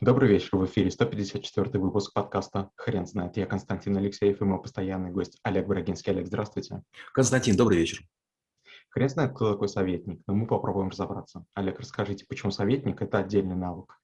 Добрый вечер, в эфире 154 выпуск подкаста «Хрен знает». Я Константин Алексеев и мой постоянный гость Олег Брагинский. Олег, здравствуйте. Константин, добрый вечер. Хрен знает, кто такой советник, но мы попробуем разобраться. Олег, расскажите, почему советник – это отдельный навык?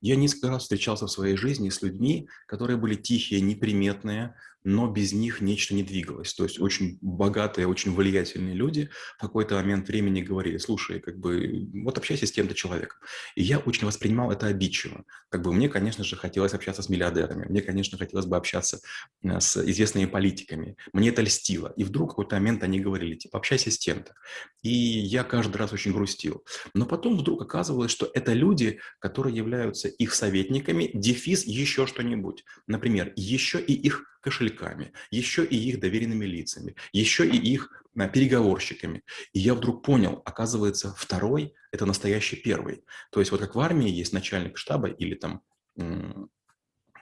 Я несколько раз встречался в своей жизни с людьми, которые были тихие, неприметные, но без них нечто не двигалось. То есть очень богатые, очень влиятельные люди в какой-то момент времени говорили, слушай, как бы, вот общайся с тем-то человеком. И я очень воспринимал это обидчиво. Как бы мне, конечно же, хотелось общаться с миллиардерами, мне, конечно, хотелось бы общаться э, с известными политиками. Мне это льстило. И вдруг в какой-то момент они говорили, типа, общайся с тем-то. И я каждый раз очень грустил. Но потом вдруг оказывалось, что это люди, которые являются их советниками, дефис еще что-нибудь. Например, еще и их кошельками, еще и их доверенными лицами, еще и их а, переговорщиками. И я вдруг понял, оказывается, второй – это настоящий первый. То есть вот как в армии есть начальник штаба или там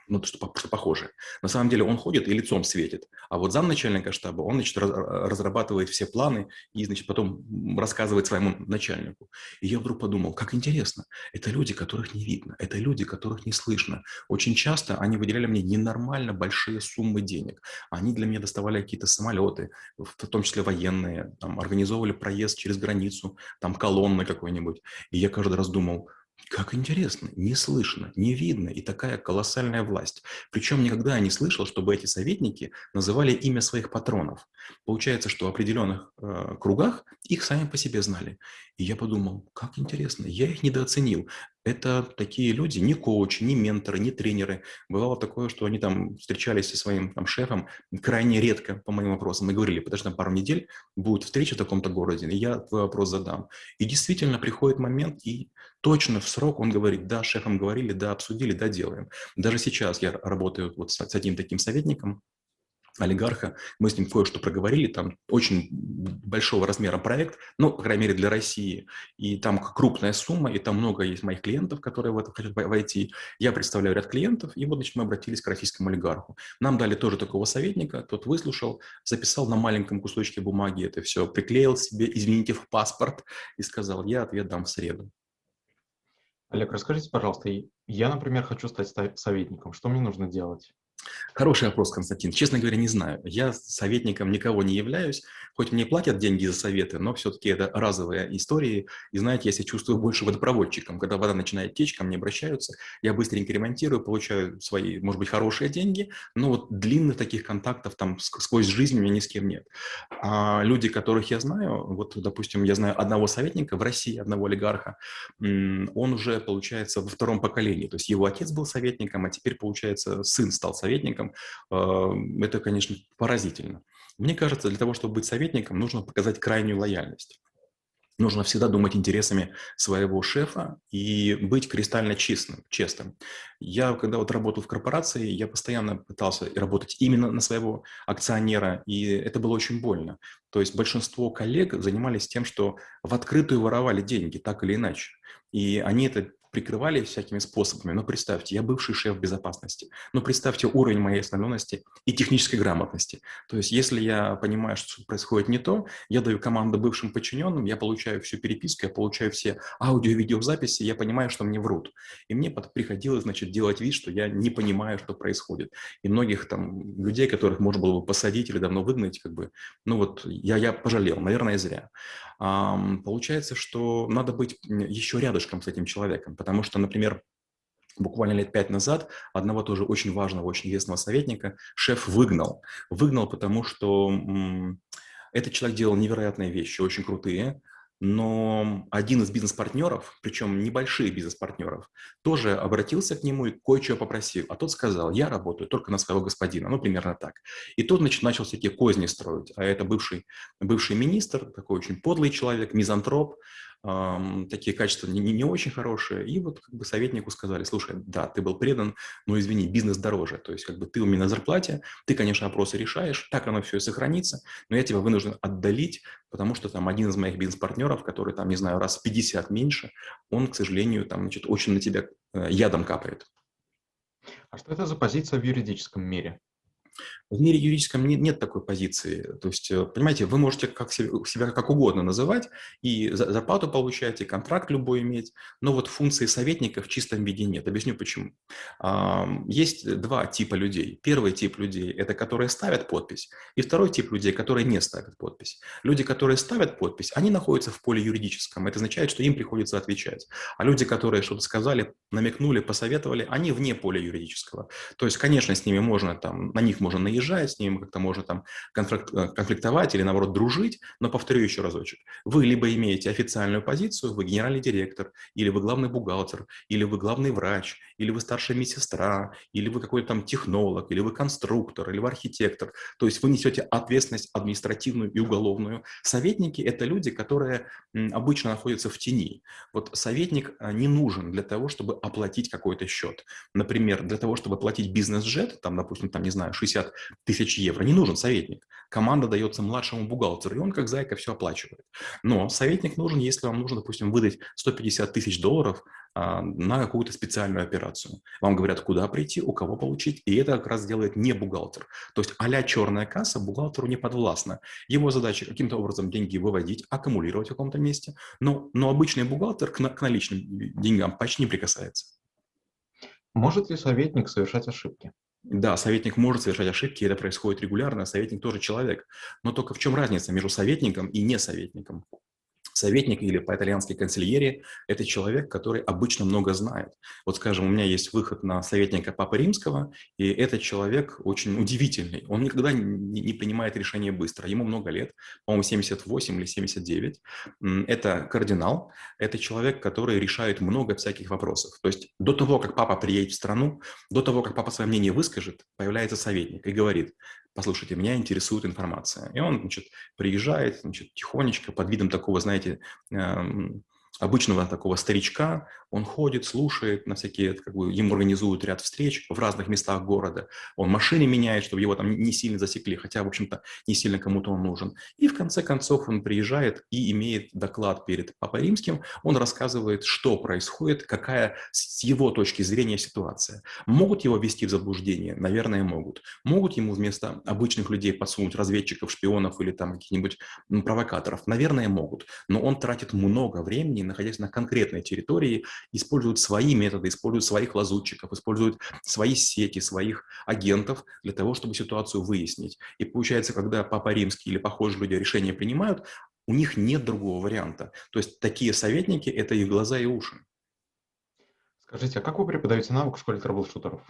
ну, что, что похоже. На самом деле он ходит и лицом светит. А вот замначальника штаба, он, значит, разрабатывает все планы и, значит, потом рассказывает своему начальнику. И я вдруг подумал, как интересно. Это люди, которых не видно. Это люди, которых не слышно. Очень часто они выделяли мне ненормально большие суммы денег. Они для меня доставали какие-то самолеты, в том числе военные, там, организовывали проезд через границу, там, колонны какой-нибудь. И я каждый раз думал, как интересно, не слышно, не видно, и такая колоссальная власть. Причем никогда я не слышал, чтобы эти советники называли имя своих патронов. Получается, что в определенных э, кругах их сами по себе знали. И я подумал, как интересно, я их недооценил. Это такие люди, не коучи, не менторы, не тренеры. Бывало такое, что они там встречались со своим там, шефом крайне редко по моим вопросам и говорили, подожди, там пару недель будет встреча в таком-то городе, и я твой вопрос задам. И действительно приходит момент, и точно в срок он говорит, да, шефом говорили, да, обсудили, да, делаем. Даже сейчас я работаю вот с одним таким советником, олигарха. Мы с ним кое-что проговорили, там очень большого размера проект, ну, по крайней мере, для России. И там крупная сумма, и там много есть моих клиентов, которые в это хотят войти. Я представляю ряд клиентов, и вот, значит, мы обратились к российскому олигарху. Нам дали тоже такого советника, тот выслушал, записал на маленьком кусочке бумаги это все, приклеил себе, извините, в паспорт и сказал, я ответ дам в среду. Олег, расскажите, пожалуйста, я, например, хочу стать советником. Что мне нужно делать? Хороший вопрос, Константин. Честно говоря, не знаю. Я советником никого не являюсь, хоть мне платят деньги за советы, но все-таки это разовые истории. И знаете, я себя чувствую больше водопроводчиком. Когда вода начинает течь, ко мне обращаются, я быстренько ремонтирую, получаю свои, может быть, хорошие деньги, но вот длинных таких контактов там сквозь жизнь у меня ни с кем нет. А люди, которых я знаю, вот, допустим, я знаю одного советника в России, одного олигарха, он уже, получается, во втором поколении. То есть его отец был советником, а теперь, получается, сын стал советником а, это, конечно, поразительно. Мне кажется, для того, чтобы быть советником, нужно показать крайнюю лояльность. Нужно всегда думать интересами своего шефа и быть кристально честным. честным. Я, когда вот работал в корпорации, я постоянно пытался работать именно на своего акционера, и это было очень больно. То есть большинство коллег занимались тем, что в открытую воровали деньги, так или иначе. И они это прикрывали всякими способами. Но представьте, я бывший шеф безопасности. Но представьте уровень моей осведомленности и технической грамотности. То есть если я понимаю, что происходит не то, я даю команду бывшим подчиненным, я получаю всю переписку, я получаю все аудио видеозаписи, я понимаю, что мне врут. И мне приходилось, значит, делать вид, что я не понимаю, что происходит. И многих там людей, которых можно было бы посадить или давно выгнать, как бы, ну вот я, я пожалел, наверное, зря. Получается, что надо быть еще рядышком с этим человеком, потому что, например, буквально лет пять назад одного тоже очень важного, очень известного советника шеф выгнал. Выгнал, потому что этот человек делал невероятные вещи, очень крутые, но один из бизнес-партнеров, причем небольших бизнес-партнеров, тоже обратился к нему и кое-что попросил. А тот сказал, я работаю только на своего господина, ну, примерно так. И тот значит, начал всякие козни строить. А это бывший, бывший министр, такой очень подлый человек, мизантроп, такие качества не, не, очень хорошие. И вот как бы советнику сказали, слушай, да, ты был предан, но извини, бизнес дороже. То есть как бы ты у меня на зарплате, ты, конечно, опросы решаешь, так оно все и сохранится, но я тебя вынужден отдалить, потому что там один из моих бизнес-партнеров, который там, не знаю, раз в 50 меньше, он, к сожалению, там, значит, очень на тебя э, ядом капает. А что это за позиция в юридическом мире? В мире юридическом нет, нет такой позиции. То есть, э, понимаете, вы можете как себя, себя как угодно называть, и зарплату получать, и контракт любой иметь, но вот функции советника в чистом виде нет. Объясню почему. Есть два типа людей. Первый тип людей – это которые ставят подпись, и второй тип людей, которые не ставят подпись. Люди, которые ставят подпись, они находятся в поле юридическом. Это означает, что им приходится отвечать. А люди, которые что-то сказали, намекнули, посоветовали, они вне поля юридического. То есть, конечно, с ними можно там, на них можно наезжать, с ними как-то можно там э, конфликтовать или, наоборот, дружить, но повторю еще разочек. Вы либо имеете официальную позицию, вы генеральный директор, или вы главный бухгалтер, или вы главный врач, или вы старшая медсестра, или вы какой-то там технолог, или вы конструктор, или вы архитектор. То есть вы несете ответственность административную и уголовную. Советники – это люди, которые обычно находятся в тени. Вот советник э, не нужен для того, чтобы оплатить какой-то счет. Например, для того, чтобы оплатить бизнес-джет, там, допустим, там, не знаю, 60 тысяч евро, не нужен советник. Команда дается младшему бухгалтеру, и он как зайка все оплачивает. Но советник нужен, если вам нужно, допустим, выдать 150 тысяч долларов а, на какую-то специальную операцию. Вам говорят, куда прийти, у кого получить, и это как раз делает не бухгалтер. То есть а черная касса бухгалтеру не подвластна. Его задача каким-то образом деньги выводить, аккумулировать в каком-то месте, но, но обычный бухгалтер к, к наличным деньгам почти не прикасается. Может ли советник совершать ошибки? Да, советник может совершать ошибки, это происходит регулярно, советник тоже человек. Но только в чем разница между советником и несоветником? Советник или по-итальянски консильери – это человек, который обычно много знает. Вот, скажем, у меня есть выход на советника Папы Римского, и этот человек очень удивительный. Он никогда не принимает решения быстро. Ему много лет, по-моему, 78 или 79. Это кардинал, это человек, который решает много всяких вопросов. То есть до того, как папа приедет в страну, до того, как папа свое мнение выскажет, появляется советник и говорит, послушайте, меня интересует информация. И он, значит, приезжает, значит, тихонечко, под видом такого, знаете, эм, обычного такого старичка, он ходит, слушает на всякие, как бы, ему организуют ряд встреч в разных местах города. Он машины меняет, чтобы его там не сильно засекли, хотя, в общем-то, не сильно кому-то он нужен. И в конце концов он приезжает и имеет доклад перед Папой Римским. Он рассказывает, что происходит, какая с его точки зрения ситуация. Могут его ввести в заблуждение? Наверное, могут. Могут ему вместо обычных людей подсунуть разведчиков, шпионов или там каких-нибудь провокаторов? Наверное, могут. Но он тратит много времени, находясь на конкретной территории, используют свои методы, используют своих лазутчиков, используют свои сети, своих агентов для того, чтобы ситуацию выяснить. И получается, когда Папа Римский или похожие люди решения принимают, у них нет другого варианта. То есть такие советники – это их глаза и уши. Скажите, а как вы преподаете навык в школе трэблшутеров?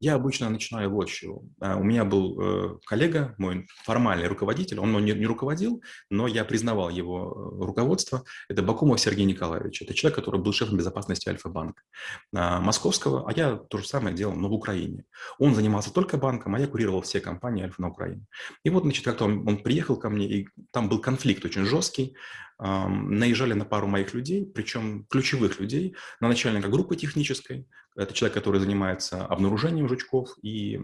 Я обычно начинаю вот чего. А, у меня был э, коллега, мой формальный руководитель, он не, руководил, но я признавал его э, руководство. Это Бакумов Сергей Николаевич. Это человек, который был шефом безопасности Альфа-банка московского, а я то же самое делал, но в Украине. Он занимался только банком, а я курировал все компании Альфа на Украине. И вот, значит, как-то он, он приехал ко мне, и там был конфликт очень жесткий наезжали на пару моих людей, причем ключевых людей, на начальника группы технической, это человек, который занимается обнаружением жучков и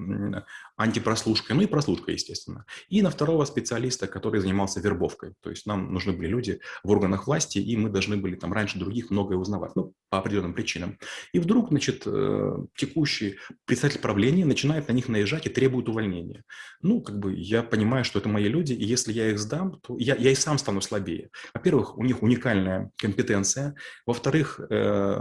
антипрослушкой, ну и прослушкой, естественно. И на второго специалиста, который занимался вербовкой. То есть нам нужны были люди в органах власти, и мы должны были там раньше других многое узнавать, ну, по определенным причинам. И вдруг, значит, э, текущий представитель правления начинает на них наезжать и требует увольнения. Ну, как бы я понимаю, что это мои люди, и если я их сдам, то я, я и сам стану слабее. Во-первых, у них уникальная компетенция. Во-вторых, э,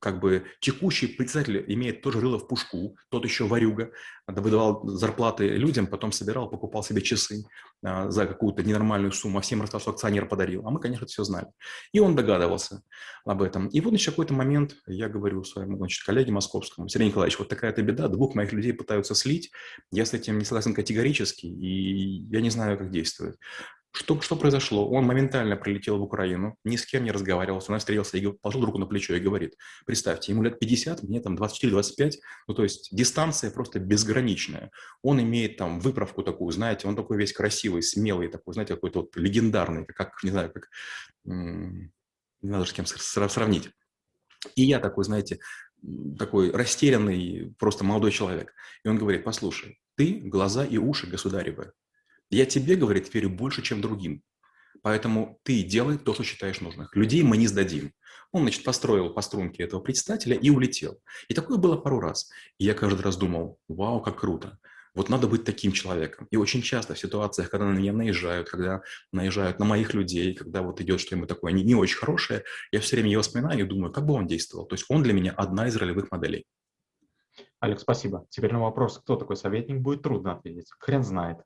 как бы текущий председатель имеет тоже рыло в пушку, тот еще варюга, выдавал зарплаты людям, потом собирал, покупал себе часы а, за какую-то ненормальную сумму, а всем рассказал, что акционер подарил. А мы, конечно, все знали. И он догадывался об этом. И вот, значит, какой-то момент я говорю своему, значит, коллеге московскому, Сергей Николаевич, вот такая-то беда, двух моих людей пытаются слить, я с этим не согласен категорически, и я не знаю, как действовать. Что, что произошло? Он моментально прилетел в Украину, ни с кем не разговаривал, со мной встретился и положил руку на плечо и говорит, представьте, ему лет 50, мне там 24-25, ну то есть дистанция просто безграничная. Он имеет там выправку такую, знаете, он такой весь красивый, смелый, такой, знаете, какой-то вот легендарный, как, не знаю, как, не надо с кем сравнить. И я такой, знаете, такой растерянный, просто молодой человек. И он говорит, послушай, ты глаза и уши государевы. Я тебе, говорит, верю больше, чем другим. Поэтому ты делай то, что считаешь нужным. Людей мы не сдадим. Он, значит, построил по струнке этого председателя и улетел. И такое было пару раз. И я каждый раз думал, вау, как круто. Вот надо быть таким человеком. И очень часто в ситуациях, когда на меня наезжают, когда наезжают на моих людей, когда вот идет что-нибудь такое не, не очень хорошее, я все время его вспоминаю и думаю, как бы он действовал. То есть он для меня одна из ролевых моделей. Алекс, спасибо. Теперь на вопрос, кто такой советник, будет трудно ответить. Хрен знает.